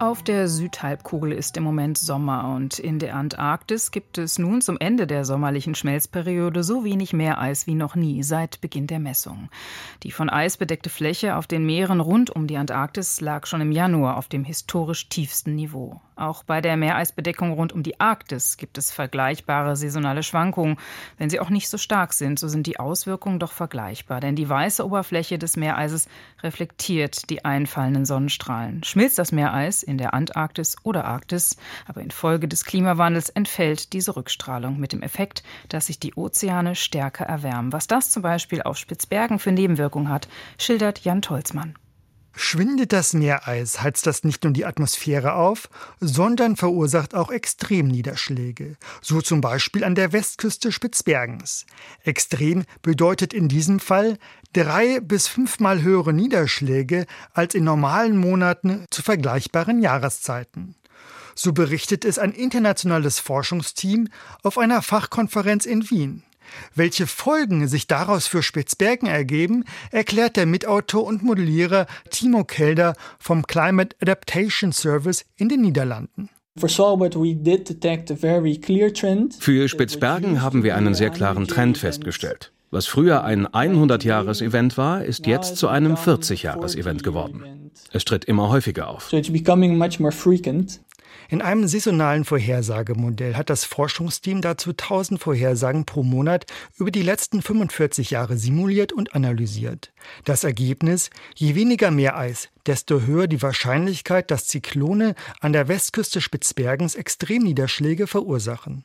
Auf der Südhalbkugel ist im Moment Sommer und in der Antarktis gibt es nun zum Ende der sommerlichen Schmelzperiode so wenig Meereis wie noch nie seit Beginn der Messung. Die von Eis bedeckte Fläche auf den Meeren rund um die Antarktis lag schon im Januar auf dem historisch tiefsten Niveau. Auch bei der Meereisbedeckung rund um die Arktis gibt es vergleichbare saisonale Schwankungen. Wenn sie auch nicht so stark sind, so sind die Auswirkungen doch vergleichbar, denn die weiße Oberfläche des Meereises reflektiert die einfallenden Sonnenstrahlen. Schmilzt das Meereis in der Antarktis oder Arktis, aber infolge des Klimawandels entfällt diese Rückstrahlung mit dem Effekt, dass sich die Ozeane stärker erwärmen. Was das zum Beispiel auf Spitzbergen für Nebenwirkungen hat, schildert Jan Tolzmann. Schwindet das Meereis, heizt das nicht nur die Atmosphäre auf, sondern verursacht auch Extremniederschläge, so zum Beispiel an der Westküste Spitzbergens. Extrem bedeutet in diesem Fall drei bis fünfmal höhere Niederschläge als in normalen Monaten zu vergleichbaren Jahreszeiten. So berichtet es ein internationales Forschungsteam auf einer Fachkonferenz in Wien. Welche Folgen sich daraus für Spitzbergen ergeben, erklärt der Mitautor und Modellierer Timo Kelder vom Climate Adaptation Service in den Niederlanden. Für Spitzbergen haben wir einen sehr klaren Trend festgestellt. Was früher ein 100-Jahres-Event war, ist jetzt zu einem 40-Jahres-Event geworden. Es tritt immer häufiger auf. In einem saisonalen Vorhersagemodell hat das Forschungsteam dazu 1000 Vorhersagen pro Monat über die letzten 45 Jahre simuliert und analysiert. Das Ergebnis, je weniger Meereis, desto höher die Wahrscheinlichkeit, dass Zyklone an der Westküste Spitzbergens Extremniederschläge verursachen.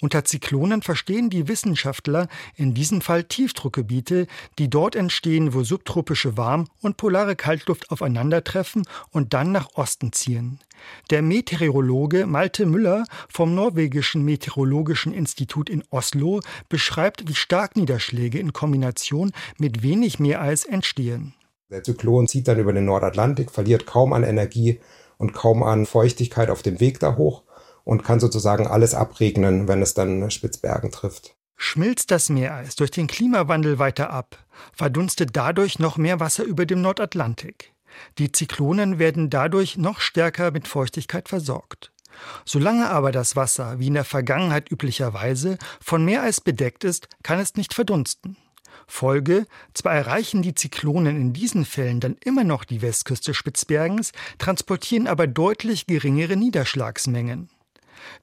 Unter Zyklonen verstehen die Wissenschaftler in diesem Fall Tiefdruckgebiete, die dort entstehen, wo subtropische Warm- und polare Kaltluft aufeinandertreffen und dann nach Osten ziehen. Der Meteorologe Malte Müller vom norwegischen Meteorologischen Institut in Oslo beschreibt, wie Starkniederschläge in Kombination mit wenig Meereis entstehen. Der Zyklon zieht dann über den Nordatlantik, verliert kaum an Energie und kaum an Feuchtigkeit auf dem Weg da hoch und kann sozusagen alles abregnen, wenn es dann Spitzbergen trifft. Schmilzt das Meereis durch den Klimawandel weiter ab, verdunstet dadurch noch mehr Wasser über dem Nordatlantik. Die Zyklonen werden dadurch noch stärker mit Feuchtigkeit versorgt. Solange aber das Wasser, wie in der Vergangenheit üblicherweise, von Meereis bedeckt ist, kann es nicht verdunsten. Folge, zwar erreichen die Zyklonen in diesen Fällen dann immer noch die Westküste Spitzbergens, transportieren aber deutlich geringere Niederschlagsmengen.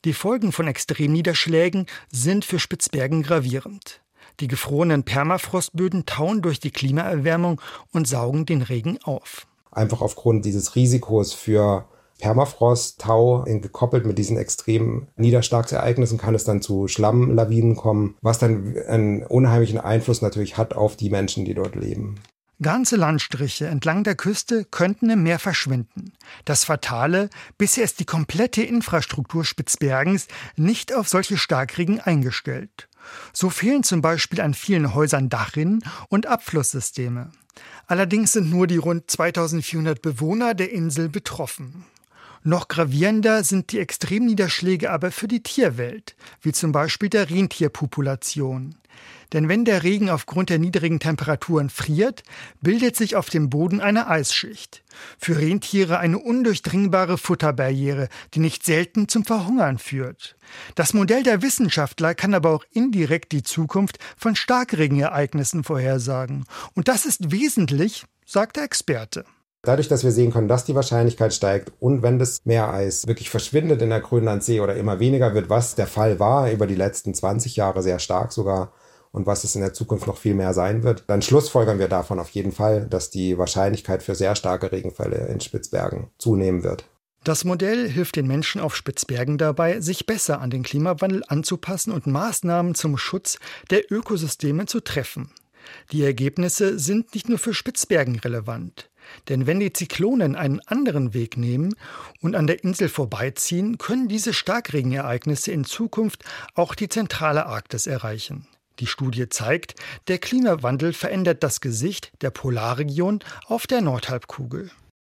Die Folgen von Extremniederschlägen sind für Spitzbergen gravierend. Die gefrorenen Permafrostböden tauen durch die Klimaerwärmung und saugen den Regen auf. Einfach aufgrund dieses Risikos für Permafrost, Tau, gekoppelt mit diesen extremen Niederschlagsereignissen kann es dann zu Schlammlawinen kommen, was dann einen unheimlichen Einfluss natürlich hat auf die Menschen, die dort leben. Ganze Landstriche entlang der Küste könnten im Meer verschwinden. Das Fatale, bisher ist die komplette Infrastruktur Spitzbergens nicht auf solche Starkregen eingestellt. So fehlen zum Beispiel an vielen Häusern Dachrinnen und Abflusssysteme. Allerdings sind nur die rund 2400 Bewohner der Insel betroffen. Noch gravierender sind die Extremniederschläge aber für die Tierwelt, wie zum Beispiel der Rentierpopulation. Denn wenn der Regen aufgrund der niedrigen Temperaturen friert, bildet sich auf dem Boden eine Eisschicht. Für Rentiere eine undurchdringbare Futterbarriere, die nicht selten zum Verhungern führt. Das Modell der Wissenschaftler kann aber auch indirekt die Zukunft von Starkregenereignissen vorhersagen. Und das ist wesentlich, sagt der Experte. Dadurch, dass wir sehen können, dass die Wahrscheinlichkeit steigt und wenn das Meereis wirklich verschwindet in der Grönlandsee oder immer weniger wird, was der Fall war über die letzten 20 Jahre sehr stark sogar, und was es in der Zukunft noch viel mehr sein wird, dann schlussfolgern wir davon auf jeden Fall, dass die Wahrscheinlichkeit für sehr starke Regenfälle in Spitzbergen zunehmen wird. Das Modell hilft den Menschen auf Spitzbergen dabei, sich besser an den Klimawandel anzupassen und Maßnahmen zum Schutz der Ökosysteme zu treffen. Die Ergebnisse sind nicht nur für Spitzbergen relevant. Denn wenn die Zyklonen einen anderen Weg nehmen und an der Insel vorbeiziehen, können diese Starkregenereignisse in Zukunft auch die zentrale Arktis erreichen. Die Studie zeigt, der Klimawandel verändert das Gesicht der Polarregion auf der Nordhalbkugel.